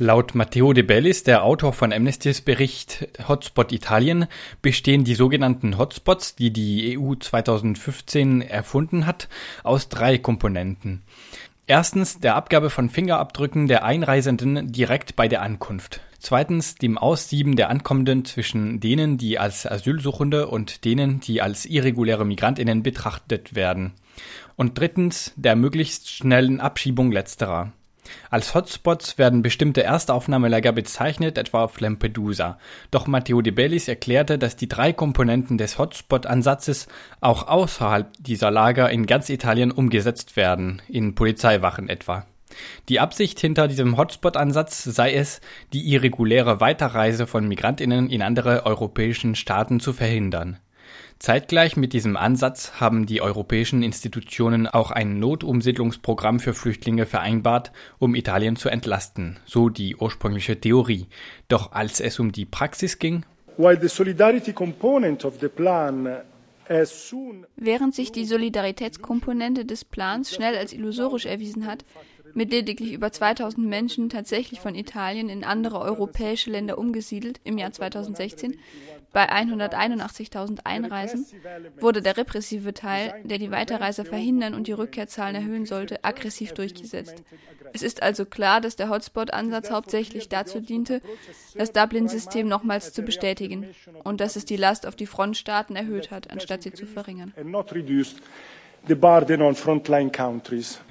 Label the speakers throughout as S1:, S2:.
S1: Laut Matteo De Bellis, der Autor von Amnestys Bericht Hotspot Italien, bestehen die sogenannten Hotspots, die die EU 2015 erfunden hat, aus drei Komponenten. Erstens der Abgabe von Fingerabdrücken der Einreisenden direkt bei der Ankunft. Zweitens dem Aussieben der Ankommenden zwischen denen, die als Asylsuchende und denen, die als irreguläre Migrantinnen betrachtet werden. Und drittens der möglichst schnellen Abschiebung letzterer. Als Hotspots werden bestimmte Erstaufnahmelager bezeichnet, etwa auf Lampedusa. Doch Matteo De Bellis erklärte, dass die drei Komponenten des Hotspot-Ansatzes auch außerhalb dieser Lager in ganz Italien umgesetzt werden, in Polizeiwachen etwa. Die Absicht hinter diesem Hotspot-Ansatz sei es, die irreguläre Weiterreise von Migrantinnen in andere europäischen Staaten zu verhindern. Zeitgleich mit diesem Ansatz haben die europäischen Institutionen auch ein Notumsiedlungsprogramm für Flüchtlinge vereinbart, um Italien zu entlasten, so die ursprüngliche Theorie. Doch als es um die Praxis ging,
S2: Während
S3: sich die Solidaritätskomponente des Plans schnell als illusorisch erwiesen hat, mit lediglich über 2000 Menschen tatsächlich von Italien in andere europäische Länder umgesiedelt im Jahr 2016, bei 181.000 Einreisen wurde der repressive Teil, der die Weiterreise verhindern und die Rückkehrzahlen erhöhen sollte, aggressiv durchgesetzt. Es ist also klar, dass der Hotspot-Ansatz hauptsächlich dazu diente, das Dublin-System nochmals zu bestätigen und dass es die Last auf die Frontstaaten erhöht hat, anstatt sie zu verringern.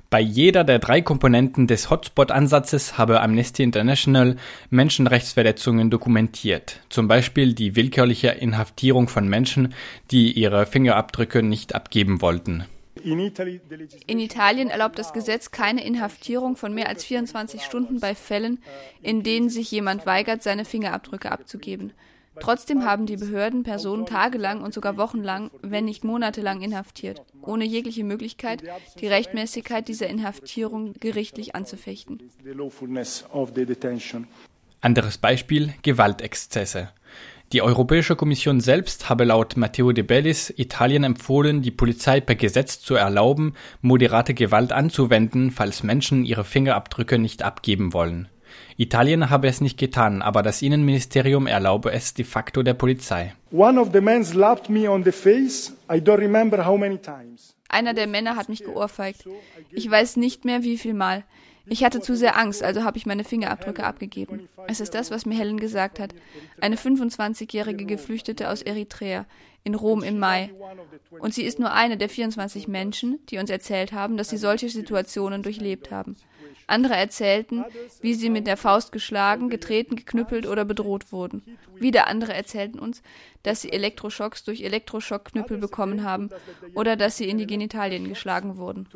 S1: Bei jeder der drei Komponenten des Hotspot-Ansatzes habe Amnesty International Menschenrechtsverletzungen dokumentiert, zum Beispiel die willkürliche Inhaftierung von Menschen, die ihre Fingerabdrücke nicht abgeben wollten.
S3: In Italien erlaubt das Gesetz keine Inhaftierung von mehr als 24 Stunden bei Fällen, in denen sich jemand weigert, seine Fingerabdrücke abzugeben. Trotzdem haben die Behörden Personen tagelang und sogar wochenlang, wenn nicht monatelang inhaftiert, ohne jegliche Möglichkeit, die Rechtmäßigkeit dieser Inhaftierung gerichtlich anzufechten.
S1: Anderes Beispiel Gewaltexzesse. Die Europäische Kommission selbst habe laut Matteo De Bellis Italien empfohlen, die Polizei per Gesetz zu erlauben, moderate Gewalt anzuwenden, falls Menschen ihre Fingerabdrücke nicht abgeben wollen. Italien habe es nicht getan, aber das Innenministerium erlaube es de facto der Polizei.
S3: Einer der Männer hat mich geohrfeigt. Ich weiß nicht mehr, wie viel Mal. Ich hatte zu sehr Angst, also habe ich meine Fingerabdrücke abgegeben. Es ist das, was mir Helen gesagt hat. Eine 25-jährige Geflüchtete aus Eritrea in Rom im Mai. Und sie ist nur eine der 24 Menschen, die uns erzählt haben, dass sie solche Situationen durchlebt haben. Andere erzählten, wie sie mit der Faust geschlagen, getreten, geknüppelt oder bedroht wurden. Wieder andere erzählten uns, dass sie Elektroschocks durch Elektroschockknüppel bekommen haben oder dass sie in die Genitalien geschlagen wurden.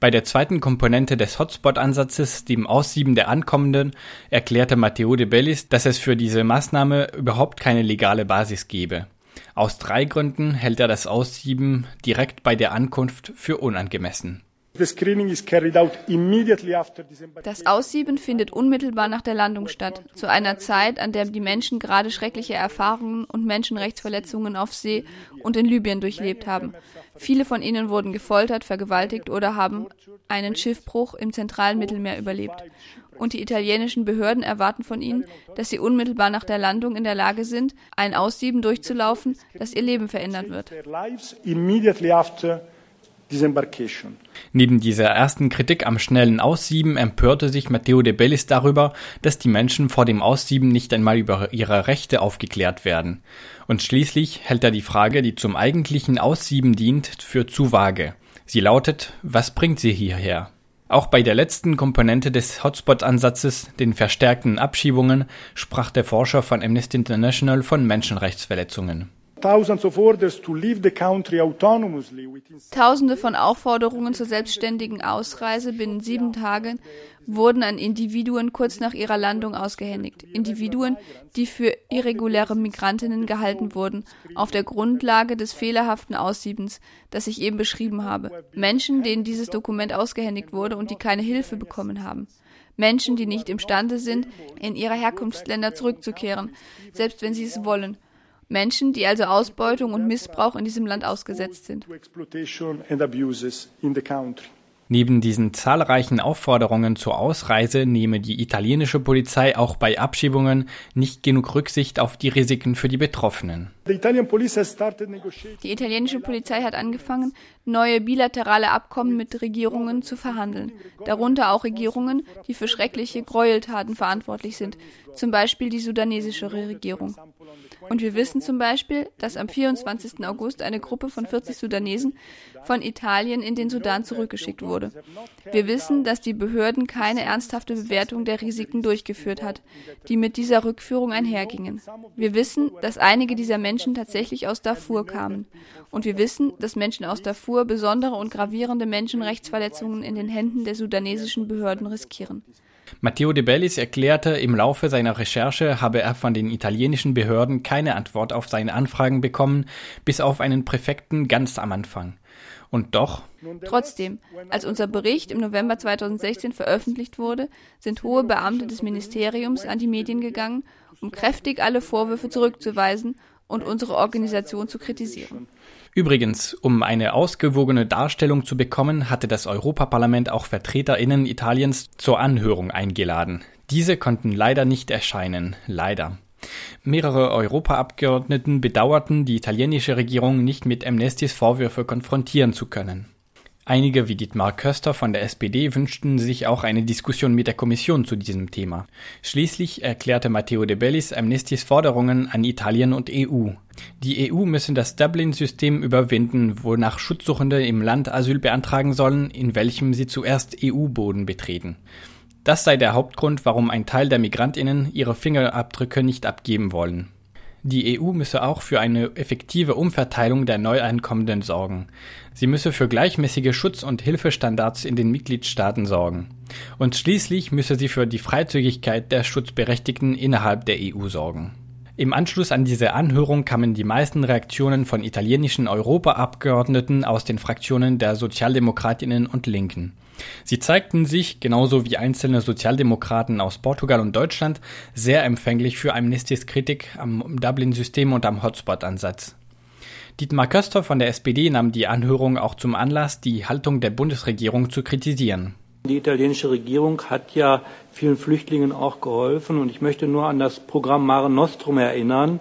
S1: Bei der zweiten Komponente des Hotspot-Ansatzes, dem Aussieben der Ankommenden, erklärte Matteo de Bellis, dass es für diese Maßnahme überhaupt keine legale Basis gebe. Aus drei Gründen hält er das Aussieben direkt bei der Ankunft für unangemessen.
S3: Das Aussieben findet unmittelbar nach der Landung statt, zu einer Zeit, an der die Menschen gerade schreckliche Erfahrungen und Menschenrechtsverletzungen auf See und in Libyen durchlebt haben. Viele von ihnen wurden gefoltert, vergewaltigt oder haben einen Schiffbruch im zentralen Mittelmeer überlebt und die italienischen Behörden erwarten von ihnen, dass sie unmittelbar nach der Landung in der Lage sind, ein Aussieben durchzulaufen, das ihr Leben verändern wird.
S1: Neben dieser ersten Kritik am schnellen Aussieben empörte sich Matteo de Bellis darüber, dass die Menschen vor dem Aussieben nicht einmal über ihre Rechte aufgeklärt werden. Und schließlich hält er die Frage, die zum eigentlichen Aussieben dient, für zu vage. Sie lautet, was bringt sie hierher? Auch bei der letzten Komponente des Hotspot-Ansatzes, den verstärkten Abschiebungen, sprach der Forscher von Amnesty International von Menschenrechtsverletzungen.
S3: Tausende von Aufforderungen zur selbstständigen Ausreise binnen sieben Tagen wurden an Individuen kurz nach ihrer Landung ausgehändigt. Individuen, die für irreguläre Migrantinnen gehalten wurden, auf der Grundlage des fehlerhaften Aussiebens, das ich eben beschrieben habe. Menschen, denen dieses Dokument ausgehändigt wurde und die keine Hilfe bekommen haben. Menschen, die nicht imstande sind, in ihre Herkunftsländer zurückzukehren, selbst wenn sie es wollen. Menschen, die also Ausbeutung und Missbrauch in diesem Land ausgesetzt sind.
S1: Neben diesen zahlreichen Aufforderungen zur Ausreise nehme die italienische Polizei auch bei Abschiebungen nicht genug Rücksicht auf die Risiken für die Betroffenen.
S3: Die italienische Polizei hat angefangen, neue bilaterale Abkommen mit Regierungen zu verhandeln, darunter auch Regierungen, die für schreckliche Gräueltaten verantwortlich sind, zum Beispiel die sudanesische Regierung. Und wir wissen zum Beispiel, dass am 24. August eine Gruppe von 40 Sudanesen von Italien in den Sudan zurückgeschickt wurde. Wir wissen, dass die Behörden keine ernsthafte Bewertung der Risiken durchgeführt hat, die mit dieser Rückführung einhergingen. Wir wissen, dass einige dieser Menschen tatsächlich aus Darfur kamen. Und wir wissen, dass Menschen aus Darfur besondere und gravierende Menschenrechtsverletzungen in den Händen der sudanesischen Behörden riskieren.
S1: Matteo De Bellis erklärte, im Laufe seiner Recherche habe er von den italienischen Behörden keine Antwort auf seine Anfragen bekommen, bis auf einen Präfekten ganz am Anfang. Und doch.
S3: Trotzdem, als unser Bericht im November 2016 veröffentlicht wurde, sind hohe Beamte des Ministeriums an die Medien gegangen, um kräftig alle Vorwürfe zurückzuweisen und unsere Organisation zu kritisieren.
S1: Übrigens, um eine ausgewogene Darstellung zu bekommen, hatte das Europaparlament auch Vertreterinnen Italiens zur Anhörung eingeladen. Diese konnten leider nicht erscheinen, leider. Mehrere Europaabgeordneten bedauerten, die italienische Regierung nicht mit Amnestys Vorwürfe konfrontieren zu können. Einige wie Dietmar Köster von der SPD wünschten sich auch eine Diskussion mit der Kommission zu diesem Thema. Schließlich erklärte Matteo De Bellis Amnestys Forderungen an Italien und EU. Die EU müsse das Dublin-System überwinden, wonach Schutzsuchende im Land Asyl beantragen sollen, in welchem sie zuerst EU-Boden betreten. Das sei der Hauptgrund, warum ein Teil der Migrantinnen ihre Fingerabdrücke nicht abgeben wollen. Die EU müsse auch für eine effektive Umverteilung der Neueinkommenden sorgen. Sie müsse für gleichmäßige Schutz- und Hilfestandards in den Mitgliedstaaten sorgen. Und schließlich müsse sie für die Freizügigkeit der Schutzberechtigten innerhalb der EU sorgen. Im Anschluss an diese Anhörung kamen die meisten Reaktionen von italienischen Europaabgeordneten aus den Fraktionen der Sozialdemokratinnen und Linken. Sie zeigten sich, genauso wie einzelne Sozialdemokraten aus Portugal und Deutschland, sehr empfänglich für Amnestys Kritik am Dublin-System und am Hotspot-Ansatz. Dietmar Köster von der SPD nahm die Anhörung auch zum Anlass, die Haltung der Bundesregierung zu kritisieren.
S2: Die italienische Regierung hat ja vielen Flüchtlingen auch geholfen und ich möchte nur an das Programm Mare Nostrum erinnern,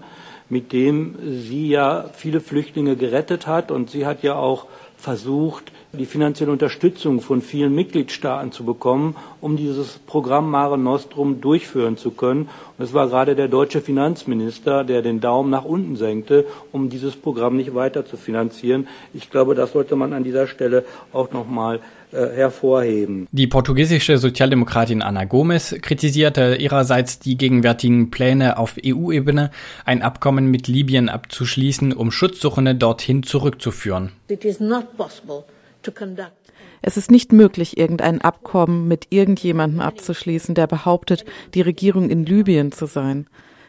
S2: mit dem sie ja viele Flüchtlinge gerettet hat und sie hat ja auch versucht, die finanzielle Unterstützung von vielen Mitgliedstaaten zu bekommen, um dieses Programm Mare Nostrum durchführen zu können. Und es war gerade der deutsche Finanzminister, der den Daumen nach unten senkte, um dieses Programm nicht weiter zu finanzieren. Ich glaube, das sollte man an dieser Stelle auch noch mal äh, hervorheben.
S1: Die portugiesische Sozialdemokratin Ana Gomes kritisierte ihrerseits die gegenwärtigen Pläne auf EU-Ebene, ein Abkommen mit Libyen abzuschließen, um Schutzsuchende dorthin zurückzuführen. It is not possible
S4: es ist nicht möglich, irgendein Abkommen mit irgendjemandem abzuschließen, der behauptet, die Regierung in Libyen zu sein.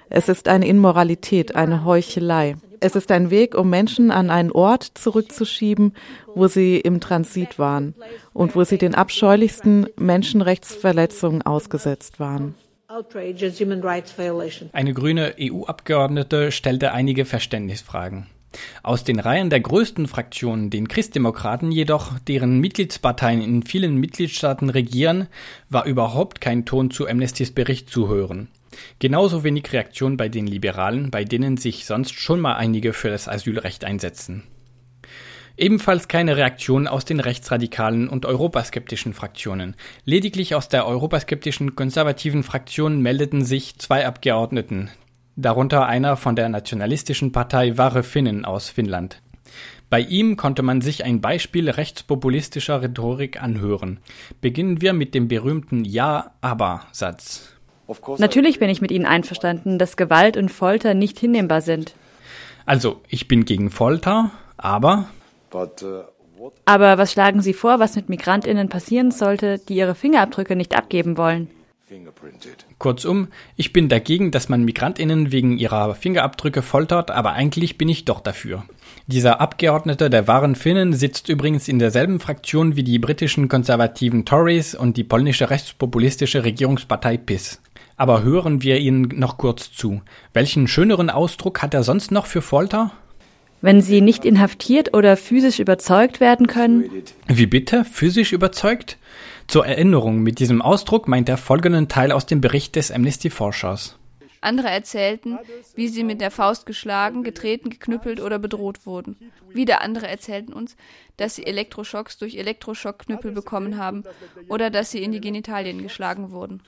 S4: Es ist eine Immoralität, eine Heuchelei. Es ist ein Weg, um Menschen an einen Ort zurückzuschieben, wo sie im Transit waren und wo sie den abscheulichsten Menschenrechtsverletzungen ausgesetzt waren.
S1: Eine grüne EU-Abgeordnete stellte einige Verständnisfragen. Aus den Reihen der größten Fraktionen, den Christdemokraten jedoch, deren Mitgliedsparteien in vielen Mitgliedstaaten regieren, war überhaupt kein Ton zu Amnestys Bericht zu hören. Genauso wenig Reaktion bei den Liberalen, bei denen sich sonst schon mal einige für das Asylrecht einsetzen. Ebenfalls keine Reaktion aus den rechtsradikalen und europaskeptischen Fraktionen. Lediglich aus der europaskeptischen konservativen Fraktion meldeten sich zwei Abgeordneten, darunter einer von der nationalistischen Partei Wahre Finnen aus Finnland. Bei ihm konnte man sich ein Beispiel rechtspopulistischer Rhetorik anhören. Beginnen wir mit dem berühmten Ja, aber Satz.
S5: Natürlich bin ich mit Ihnen einverstanden, dass Gewalt und Folter nicht hinnehmbar sind.
S1: Also, ich bin gegen Folter, aber.
S5: Aber was schlagen Sie vor, was mit Migrantinnen passieren sollte, die ihre Fingerabdrücke nicht abgeben wollen?
S1: Kurzum, ich bin dagegen, dass man Migrantinnen wegen ihrer Fingerabdrücke foltert, aber eigentlich bin ich doch dafür. Dieser Abgeordnete der wahren Finnen sitzt übrigens in derselben Fraktion wie die britischen konservativen Tories und die polnische rechtspopulistische Regierungspartei PIS. Aber hören wir ihn noch kurz zu. Welchen schöneren Ausdruck hat er sonst noch für Folter?
S5: wenn sie nicht inhaftiert oder physisch überzeugt werden können.
S1: Wie bitte? Physisch überzeugt? Zur Erinnerung, mit diesem Ausdruck meint er folgenden Teil aus dem Bericht des Amnesty-Forschers.
S3: Andere erzählten, wie sie mit der Faust geschlagen, getreten, geknüppelt oder bedroht wurden. Wieder andere erzählten uns, dass sie Elektroschocks durch Elektroschockknüppel bekommen haben oder dass sie in die Genitalien geschlagen wurden.